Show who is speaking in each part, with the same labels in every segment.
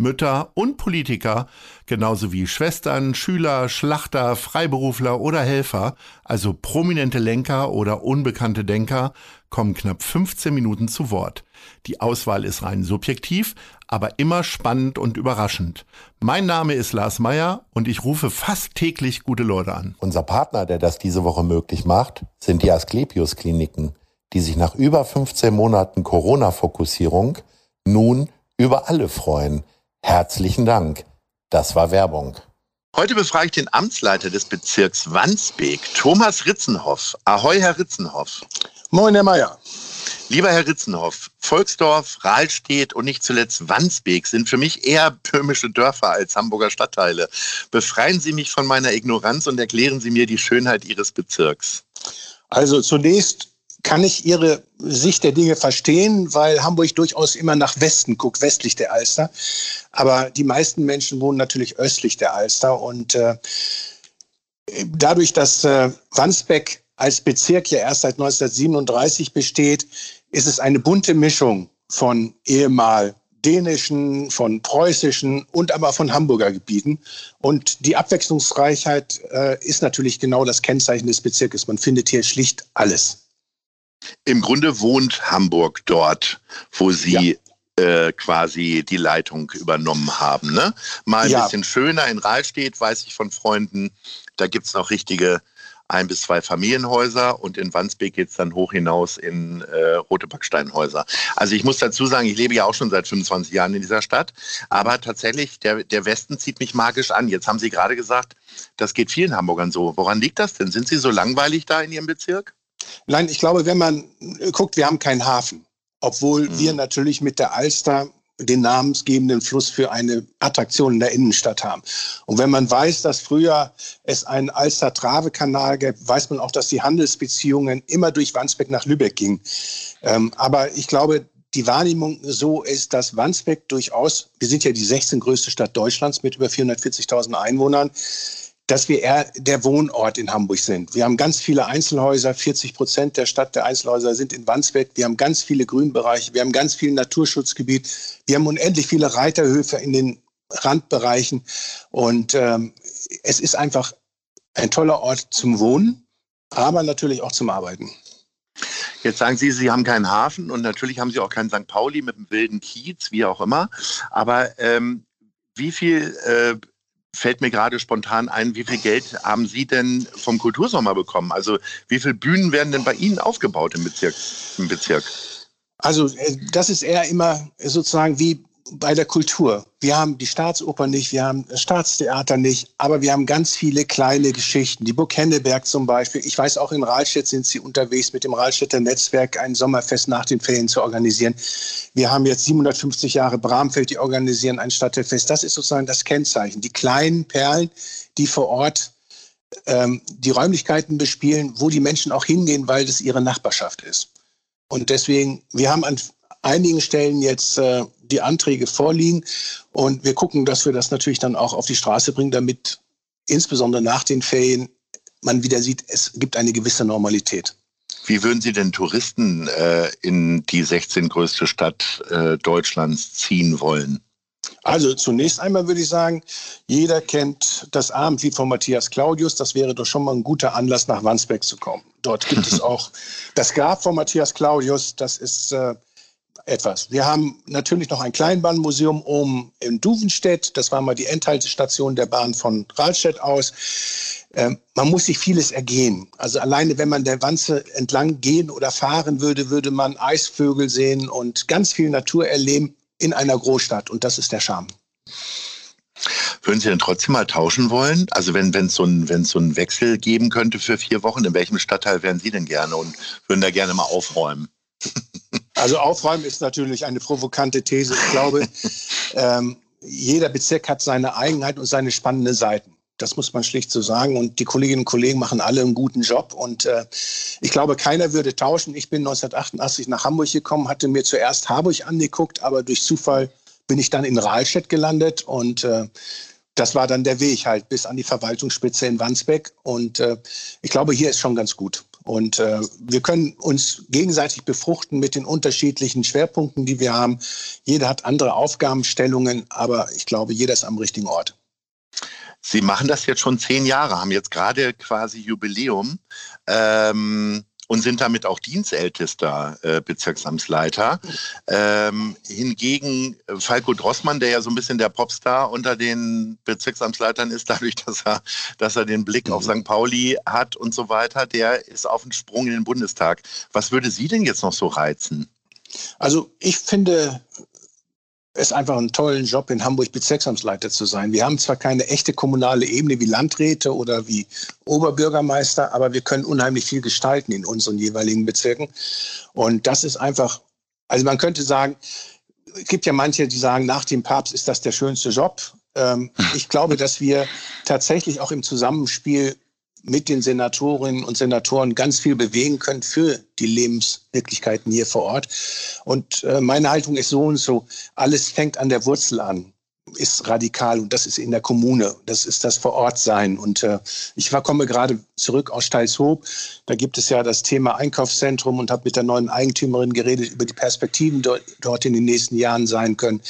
Speaker 1: Mütter und Politiker, genauso wie Schwestern, Schüler, Schlachter, Freiberufler oder Helfer, also prominente Lenker oder unbekannte Denker, kommen knapp 15 Minuten zu Wort. Die Auswahl ist rein subjektiv, aber immer spannend und überraschend. Mein Name ist Lars Meyer und ich rufe fast täglich gute Leute an.
Speaker 2: Unser Partner, der das diese Woche möglich macht, sind die Asklepios Kliniken, die sich nach über 15 Monaten Corona-Fokussierung nun über alle freuen. Herzlichen Dank. Das war Werbung.
Speaker 3: Heute befrage ich den Amtsleiter des Bezirks Wandsbek, Thomas Ritzenhoff. Ahoi, Herr Ritzenhoff.
Speaker 4: Moin, Herr Meier.
Speaker 3: Lieber Herr Ritzenhoff, Volksdorf, Rahlstedt und nicht zuletzt Wandsbek sind für mich eher böhmische Dörfer als Hamburger Stadtteile. Befreien Sie mich von meiner Ignoranz und erklären Sie mir die Schönheit Ihres Bezirks.
Speaker 4: Also zunächst kann ich Ihre Sicht der Dinge verstehen, weil Hamburg durchaus immer nach Westen guckt, westlich der Alster. Aber die meisten Menschen wohnen natürlich östlich der Alster. Und äh, dadurch, dass äh, Wandsbek als Bezirk ja erst seit 1937 besteht, ist es eine bunte Mischung von ehemal dänischen, von preußischen und aber von Hamburger Gebieten. Und die Abwechslungsreichheit äh, ist natürlich genau das Kennzeichen des Bezirkes. Man findet hier schlicht alles.
Speaker 3: Im Grunde wohnt Hamburg dort, wo Sie ja. äh, quasi die Leitung übernommen haben. Ne? Mal ein ja. bisschen schöner in Rahlstedt, weiß ich von Freunden. Da gibt es noch richtige ein bis zwei Familienhäuser und in Wandsbek geht es dann hoch hinaus in äh, rote Backsteinhäuser. Also ich muss dazu sagen, ich lebe ja auch schon seit 25 Jahren in dieser Stadt, aber tatsächlich, der, der Westen zieht mich magisch an. Jetzt haben Sie gerade gesagt, das geht vielen Hamburgern so. Woran liegt das denn? Sind Sie so langweilig da in Ihrem Bezirk?
Speaker 4: Nein, ich glaube, wenn man guckt, wir haben keinen Hafen. Obwohl mhm. wir natürlich mit der Alster den namensgebenden Fluss für eine Attraktion in der Innenstadt haben. Und wenn man weiß, dass früher es einen Alster-Trave-Kanal gab, weiß man auch, dass die Handelsbeziehungen immer durch Wandsbek nach Lübeck gingen. Ähm, aber ich glaube, die Wahrnehmung so ist, dass Wandsbek durchaus, wir sind ja die 16 größte Stadt Deutschlands mit über 440.000 Einwohnern, dass wir eher der Wohnort in Hamburg sind. Wir haben ganz viele Einzelhäuser, 40 Prozent der Stadt der Einzelhäuser sind in Wandsbek. Wir haben ganz viele Grünbereiche, wir haben ganz viel Naturschutzgebiet, wir haben unendlich viele Reiterhöfe in den Randbereichen und ähm, es ist einfach ein toller Ort zum Wohnen, aber natürlich auch zum Arbeiten.
Speaker 3: Jetzt sagen Sie, Sie haben keinen Hafen und natürlich haben Sie auch keinen St. Pauli mit einem wilden Kiez, wie auch immer. Aber ähm, wie viel äh, fällt mir gerade spontan ein, wie viel Geld haben Sie denn vom Kultursommer bekommen? Also wie viele Bühnen werden denn bei Ihnen aufgebaut im Bezirk? Im Bezirk?
Speaker 4: Also äh, das ist eher immer sozusagen wie bei der Kultur. Wir haben die Staatsoper nicht, wir haben das Staatstheater nicht, aber wir haben ganz viele kleine Geschichten. Die Burg Henneberg zum Beispiel. Ich weiß, auch in Rahlstedt sind sie unterwegs, mit dem Rahlstädter Netzwerk ein Sommerfest nach den Ferien zu organisieren. Wir haben jetzt 750 Jahre Bramfeld, die organisieren ein Stadtteilfest. Das ist sozusagen das Kennzeichen. Die kleinen Perlen, die vor Ort ähm, die Räumlichkeiten bespielen, wo die Menschen auch hingehen, weil das ihre Nachbarschaft ist. Und deswegen, wir haben an einigen Stellen jetzt äh, die Anträge vorliegen und wir gucken, dass wir das natürlich dann auch auf die Straße bringen, damit insbesondere nach den Ferien man wieder sieht, es gibt eine gewisse Normalität.
Speaker 3: Wie würden Sie denn Touristen äh, in die 16 größte Stadt äh, Deutschlands ziehen wollen?
Speaker 4: Also zunächst einmal würde ich sagen, jeder kennt das Abendlied von Matthias Claudius. Das wäre doch schon mal ein guter Anlass, nach Wandsbek zu kommen. Dort gibt es auch das Grab von Matthias Claudius. Das ist äh, etwas. Wir haben natürlich noch ein Kleinbahnmuseum oben in Duvenstedt. Das war mal die Endhaltestation der Bahn von Rahlstedt aus. Ähm, man muss sich vieles ergehen. Also alleine, wenn man der Wanze entlang gehen oder fahren würde, würde man Eisvögel sehen und ganz viel Natur erleben in einer Großstadt. Und das ist der Charme.
Speaker 3: Würden Sie denn trotzdem mal tauschen wollen? Also wenn es so, ein, so einen Wechsel geben könnte für vier Wochen, in welchem Stadtteil wären Sie denn gerne und würden da gerne mal aufräumen?
Speaker 4: Also aufräumen ist natürlich eine provokante These. Ich glaube, ähm, jeder Bezirk hat seine Eigenheit und seine spannenden Seiten. Das muss man schlicht so sagen. Und die Kolleginnen und Kollegen machen alle einen guten Job. Und äh, ich glaube, keiner würde tauschen. Ich bin 1988 nach Hamburg gekommen, hatte mir zuerst Harburg angeguckt, aber durch Zufall bin ich dann in Rahlstedt gelandet. Und äh, das war dann der Weg halt bis an die Verwaltungsspitze in Wandsbeck. Und äh, ich glaube, hier ist schon ganz gut. Und äh, wir können uns gegenseitig befruchten mit den unterschiedlichen Schwerpunkten, die wir haben. Jeder hat andere Aufgabenstellungen, aber ich glaube, jeder ist am richtigen Ort.
Speaker 3: Sie machen das jetzt schon zehn Jahre, haben jetzt gerade quasi Jubiläum. Ähm, und sind damit auch dienstältester äh, Bezirksamtsleiter. Ähm, hingegen Falco Drossmann, der ja so ein bisschen der Popstar unter den Bezirksamtsleitern ist, dadurch, dass er, dass er den Blick auf mhm. St. Pauli hat und so weiter, der ist auf den Sprung in den Bundestag. Was würde Sie denn jetzt noch so reizen?
Speaker 4: Also ich finde es einfach einen tollen Job, in Hamburg Bezirksamtsleiter zu sein. Wir haben zwar keine echte kommunale Ebene wie Landräte oder wie Oberbürgermeister, aber wir können unheimlich viel gestalten in unseren jeweiligen Bezirken. Und das ist einfach, also man könnte sagen, es gibt ja manche, die sagen, nach dem Papst ist das der schönste Job. Ähm, ich glaube, dass wir tatsächlich auch im Zusammenspiel mit den Senatorinnen und Senatoren ganz viel bewegen können für die Lebenswirklichkeiten hier vor Ort. Und äh, meine Haltung ist so und so, alles fängt an der Wurzel an ist radikal und das ist in der Kommune, das ist das Vorortsein. Und äh, ich war, komme gerade zurück aus Steilshoop, da gibt es ja das Thema Einkaufszentrum und habe mit der neuen Eigentümerin geredet über die Perspektiven dort, dort in den nächsten Jahren sein können.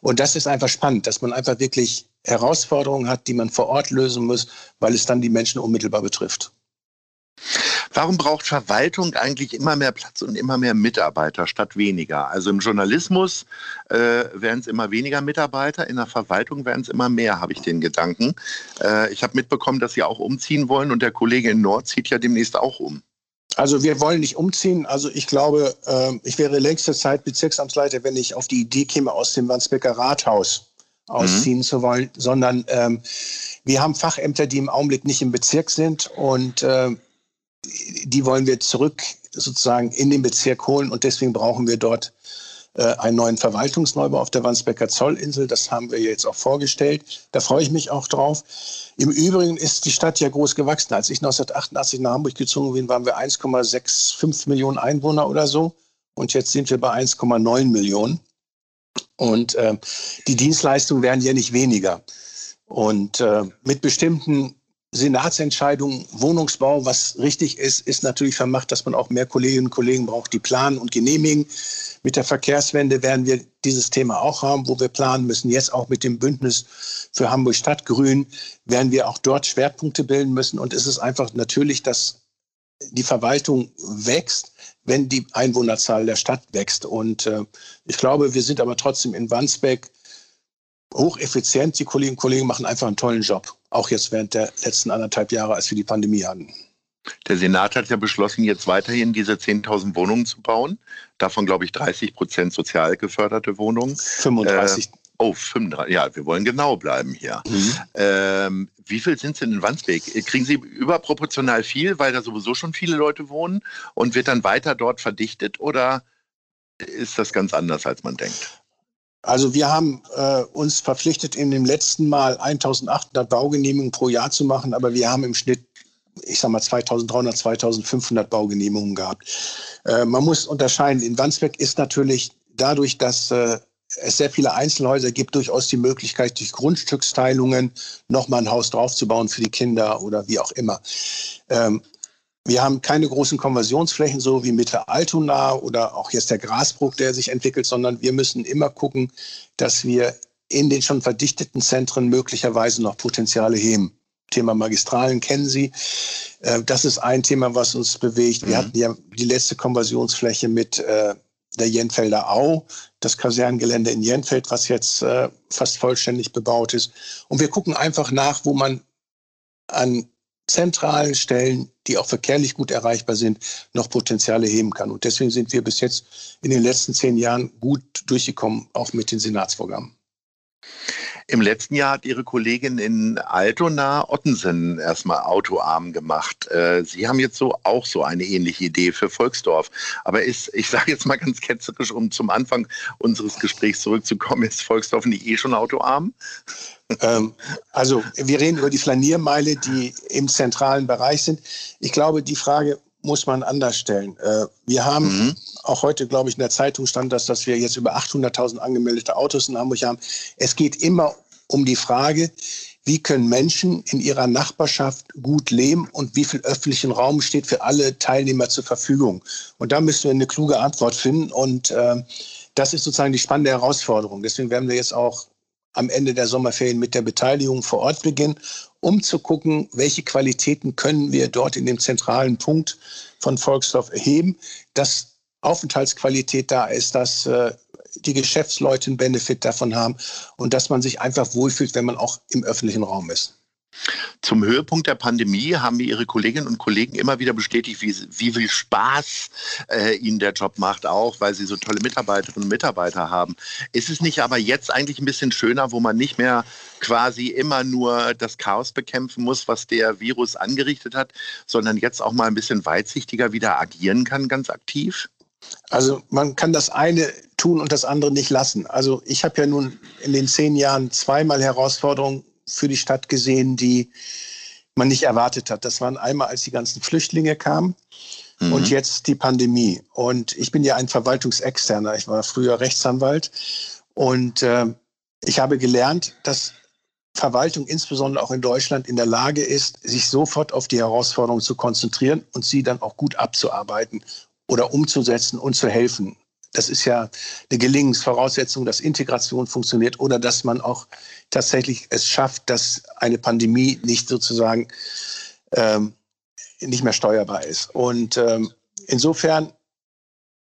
Speaker 4: Und das ist einfach spannend, dass man einfach wirklich Herausforderungen hat, die man vor Ort lösen muss, weil es dann die Menschen unmittelbar betrifft.
Speaker 3: Warum braucht Verwaltung eigentlich immer mehr Platz und immer mehr Mitarbeiter statt weniger? Also im Journalismus äh, werden es immer weniger Mitarbeiter, in der Verwaltung werden es immer mehr, habe ich den Gedanken. Äh, ich habe mitbekommen, dass Sie auch umziehen wollen und der Kollege in Nord zieht ja demnächst auch um.
Speaker 4: Also wir wollen nicht umziehen. Also ich glaube, äh, ich wäre längste Zeit Bezirksamtsleiter, wenn ich auf die Idee käme, aus dem Wandsbecker Rathaus ausziehen mhm. zu wollen, sondern ähm, wir haben Fachämter, die im Augenblick nicht im Bezirk sind und äh, die wollen wir zurück sozusagen in den Bezirk holen und deswegen brauchen wir dort äh, einen neuen Verwaltungsneubau auf der Wandsbecker Zollinsel. Das haben wir jetzt auch vorgestellt. Da freue ich mich auch drauf. Im Übrigen ist die Stadt ja groß gewachsen. Als ich 1988 nach Hamburg gezogen bin, waren wir 1,65 Millionen Einwohner oder so. Und jetzt sind wir bei 1,9 Millionen. Und äh, die Dienstleistungen werden ja nicht weniger. Und äh, mit bestimmten Senatsentscheidungen, Wohnungsbau, was richtig ist, ist natürlich vermacht, dass man auch mehr Kolleginnen und Kollegen braucht, die planen und genehmigen. Mit der Verkehrswende werden wir dieses Thema auch haben, wo wir planen müssen. Jetzt auch mit dem Bündnis für Hamburg Stadtgrün werden wir auch dort Schwerpunkte bilden müssen. Und es ist einfach natürlich, dass die Verwaltung wächst, wenn die Einwohnerzahl der Stadt wächst. Und äh, ich glaube, wir sind aber trotzdem in Wandsbek hocheffizient. Die Kolleginnen und Kollegen machen einfach einen tollen Job. Auch jetzt während der letzten anderthalb Jahre, als wir die Pandemie hatten.
Speaker 3: Der Senat hat ja beschlossen, jetzt weiterhin diese 10.000 Wohnungen zu bauen. Davon, glaube ich, 30 Prozent sozial geförderte Wohnungen.
Speaker 4: 35. Äh,
Speaker 3: oh, 35. Ja, wir wollen genau bleiben hier. Mhm. Ähm, wie viel sind es denn in Wandsbek? Kriegen Sie überproportional viel, weil da sowieso schon viele Leute wohnen und wird dann weiter dort verdichtet oder ist das ganz anders, als man denkt?
Speaker 4: Also wir haben äh, uns verpflichtet, in dem letzten Mal 1800 Baugenehmigungen pro Jahr zu machen, aber wir haben im Schnitt, ich sag mal, 2300, 2500 Baugenehmigungen gehabt. Äh, man muss unterscheiden, in Wandsbek ist natürlich dadurch, dass äh, es sehr viele Einzelhäuser gibt, durchaus die Möglichkeit, durch Grundstücksteilungen nochmal ein Haus draufzubauen für die Kinder oder wie auch immer. Ähm, wir haben keine großen Konversionsflächen, so wie Mitte Altona oder auch jetzt der Grasbruch, der sich entwickelt, sondern wir müssen immer gucken, dass wir in den schon verdichteten Zentren möglicherweise noch Potenziale heben. Thema Magistralen kennen Sie. Äh, das ist ein Thema, was uns bewegt. Wir mhm. hatten ja die letzte Konversionsfläche mit äh, der Jenfelder Au, das Kaserngelände in Jenfeld, was jetzt äh, fast vollständig bebaut ist. Und wir gucken einfach nach, wo man an zentralen Stellen, die auch verkehrlich gut erreichbar sind, noch Potenziale heben kann. Und deswegen sind wir bis jetzt in den letzten zehn Jahren gut durchgekommen, auch mit den Senatsvorgaben.
Speaker 3: Im letzten Jahr hat Ihre Kollegin in Altona Ottensen erstmal autoarm gemacht. Äh, Sie haben jetzt so auch so eine ähnliche Idee für Volksdorf. Aber ist, ich sage jetzt mal ganz ketzerisch, um zum Anfang unseres Gesprächs zurückzukommen, ist Volksdorf nicht eh schon autoarm?
Speaker 4: Ähm, also wir reden über die Flaniermeile, die im zentralen Bereich sind. Ich glaube, die Frage muss man anders stellen. Äh, wir haben mhm. Auch heute, glaube ich, in der Zeitung stand das, dass wir jetzt über 800.000 angemeldete Autos in Hamburg haben. Es geht immer um die Frage, wie können Menschen in ihrer Nachbarschaft gut leben und wie viel öffentlichen Raum steht für alle Teilnehmer zur Verfügung. Und da müssen wir eine kluge Antwort finden. Und äh, das ist sozusagen die spannende Herausforderung. Deswegen werden wir jetzt auch am Ende der Sommerferien mit der Beteiligung vor Ort beginnen, um zu gucken, welche Qualitäten können wir dort in dem zentralen Punkt von Volksdorf erheben, dass Aufenthaltsqualität da ist, dass äh, die Geschäftsleute einen Benefit davon haben und dass man sich einfach wohlfühlt, wenn man auch im öffentlichen Raum ist.
Speaker 3: Zum Höhepunkt der Pandemie haben mir Ihre Kolleginnen und Kollegen immer wieder bestätigt, wie, wie viel Spaß äh, Ihnen der Job macht, auch weil Sie so tolle Mitarbeiterinnen und Mitarbeiter haben. Ist es nicht aber jetzt eigentlich ein bisschen schöner, wo man nicht mehr quasi immer nur das Chaos bekämpfen muss, was der Virus angerichtet hat, sondern jetzt auch mal ein bisschen weitsichtiger wieder agieren kann, ganz aktiv?
Speaker 4: Also man kann das eine tun und das andere nicht lassen. Also ich habe ja nun in den zehn Jahren zweimal Herausforderungen für die Stadt gesehen, die man nicht erwartet hat. Das waren einmal, als die ganzen Flüchtlinge kamen mhm. und jetzt die Pandemie. Und ich bin ja ein Verwaltungsexterner. Ich war früher Rechtsanwalt und äh, ich habe gelernt, dass Verwaltung insbesondere auch in Deutschland in der Lage ist, sich sofort auf die Herausforderungen zu konzentrieren und sie dann auch gut abzuarbeiten oder umzusetzen und zu helfen das ist ja eine Gelingensvoraussetzung, dass Integration funktioniert oder dass man auch tatsächlich es schafft, dass eine Pandemie nicht sozusagen ähm, nicht mehr steuerbar ist. Und ähm, insofern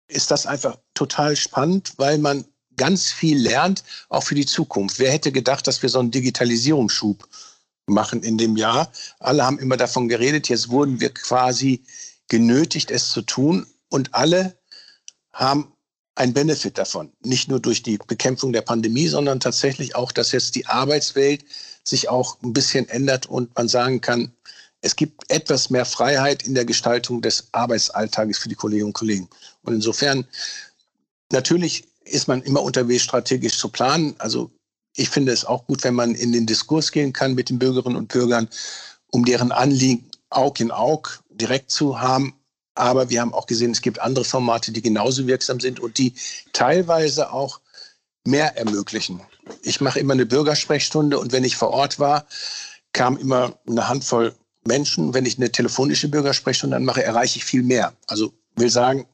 Speaker 4: ist das einfach total spannend, weil man ganz viel lernt, auch für die Zukunft. Wer hätte gedacht, dass wir so einen Digitalisierungsschub machen in dem Jahr? Alle haben immer davon geredet. Jetzt wurden wir quasi genötigt, es zu tun. Und alle haben ein Benefit davon. Nicht nur durch die Bekämpfung der Pandemie, sondern tatsächlich auch, dass jetzt die Arbeitswelt sich auch ein bisschen ändert und man sagen kann, es gibt etwas mehr Freiheit in der Gestaltung des Arbeitsalltages für die Kolleginnen und Kollegen. Und insofern, natürlich ist man immer unterwegs, strategisch zu planen. Also ich finde es auch gut, wenn man in den Diskurs gehen kann mit den Bürgerinnen und Bürgern, um deren Anliegen Aug in Aug direkt zu haben, aber wir haben auch gesehen, es gibt andere Formate, die genauso wirksam sind und die teilweise auch mehr ermöglichen. Ich mache immer eine Bürgersprechstunde und wenn ich vor Ort war, kam immer eine Handvoll Menschen. Wenn ich eine telefonische Bürgersprechstunde mache, erreiche ich viel mehr. Also will sagen,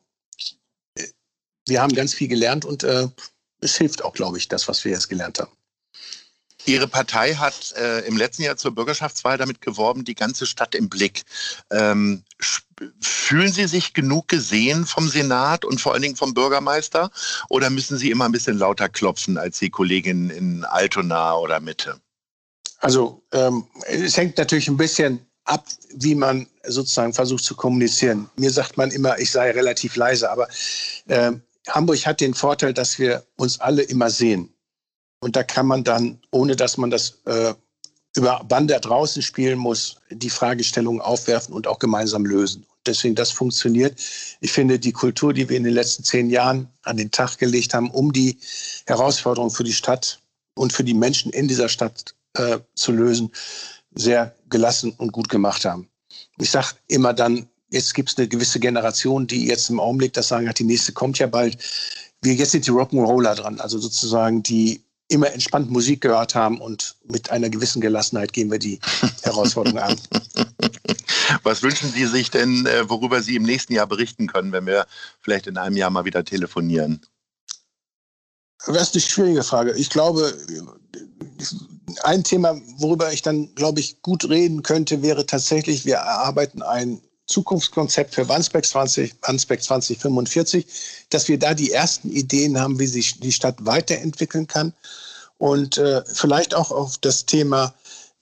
Speaker 4: wir haben ganz viel gelernt und äh, es hilft auch, glaube ich, das, was wir jetzt gelernt haben.
Speaker 3: Ihre Partei hat äh, im letzten Jahr zur Bürgerschaftswahl damit geworben, die ganze Stadt im Blick. Ähm, fühlen Sie sich genug gesehen vom Senat und vor allen Dingen vom Bürgermeister? Oder müssen Sie immer ein bisschen lauter klopfen als die Kollegin in Altona oder Mitte?
Speaker 4: Also ähm, es hängt natürlich ein bisschen ab, wie man sozusagen versucht zu kommunizieren. Mir sagt man immer, ich sei relativ leise, aber äh, Hamburg hat den Vorteil, dass wir uns alle immer sehen. Und da kann man dann, ohne dass man das äh, über Bande draußen spielen muss, die Fragestellungen aufwerfen und auch gemeinsam lösen. Deswegen, das funktioniert. Ich finde, die Kultur, die wir in den letzten zehn Jahren an den Tag gelegt haben, um die Herausforderungen für die Stadt und für die Menschen in dieser Stadt äh, zu lösen, sehr gelassen und gut gemacht haben. Ich sage immer dann, jetzt gibt es eine gewisse Generation, die jetzt im Augenblick das sagen hat, die nächste kommt ja bald. Wir, jetzt sind die Rock'n'Roller dran, also sozusagen die immer entspannt Musik gehört haben und mit einer gewissen Gelassenheit gehen wir die Herausforderung an.
Speaker 3: Was wünschen Sie sich denn, äh, worüber Sie im nächsten Jahr berichten können, wenn wir vielleicht in einem Jahr mal wieder telefonieren?
Speaker 4: Das ist eine schwierige Frage. Ich glaube, ein Thema, worüber ich dann, glaube ich, gut reden könnte, wäre tatsächlich, wir erarbeiten ein Zukunftskonzept für Wandsbek 20, Wandsbek 2045, dass wir da die ersten Ideen haben, wie sich die Stadt weiterentwickeln kann und äh, vielleicht auch auf das Thema,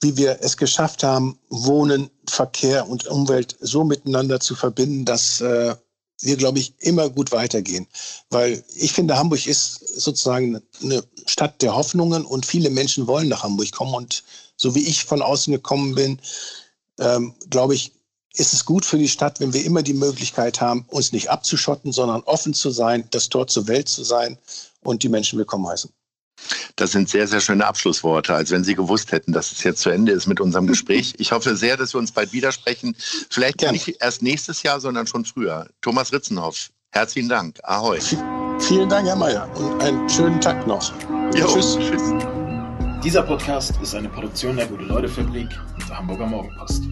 Speaker 4: wie wir es geschafft haben, Wohnen, Verkehr und Umwelt so miteinander zu verbinden, dass äh, wir, glaube ich, immer gut weitergehen. Weil ich finde, Hamburg ist sozusagen eine Stadt der Hoffnungen und viele Menschen wollen nach Hamburg kommen. Und so wie ich von außen gekommen bin, ähm, glaube ich, ist es gut für die Stadt, wenn wir immer die Möglichkeit haben, uns nicht abzuschotten, sondern offen zu sein, das Tor zur Welt zu sein und die Menschen willkommen heißen.
Speaker 3: Das sind sehr, sehr schöne Abschlussworte, als wenn Sie gewusst hätten, dass es jetzt zu Ende ist mit unserem Gespräch. Ich hoffe sehr, dass wir uns bald widersprechen. Vielleicht gar nicht erst nächstes Jahr, sondern schon früher. Thomas Ritzenhoff, herzlichen Dank. Ahoi.
Speaker 4: Vielen Dank, Herr Mayer, und einen schönen Tag noch.
Speaker 5: Jo, tschüss. tschüss. Dieser Podcast ist eine Produktion der Gute-Leute-Fabrik und der Hamburger Morgenpost.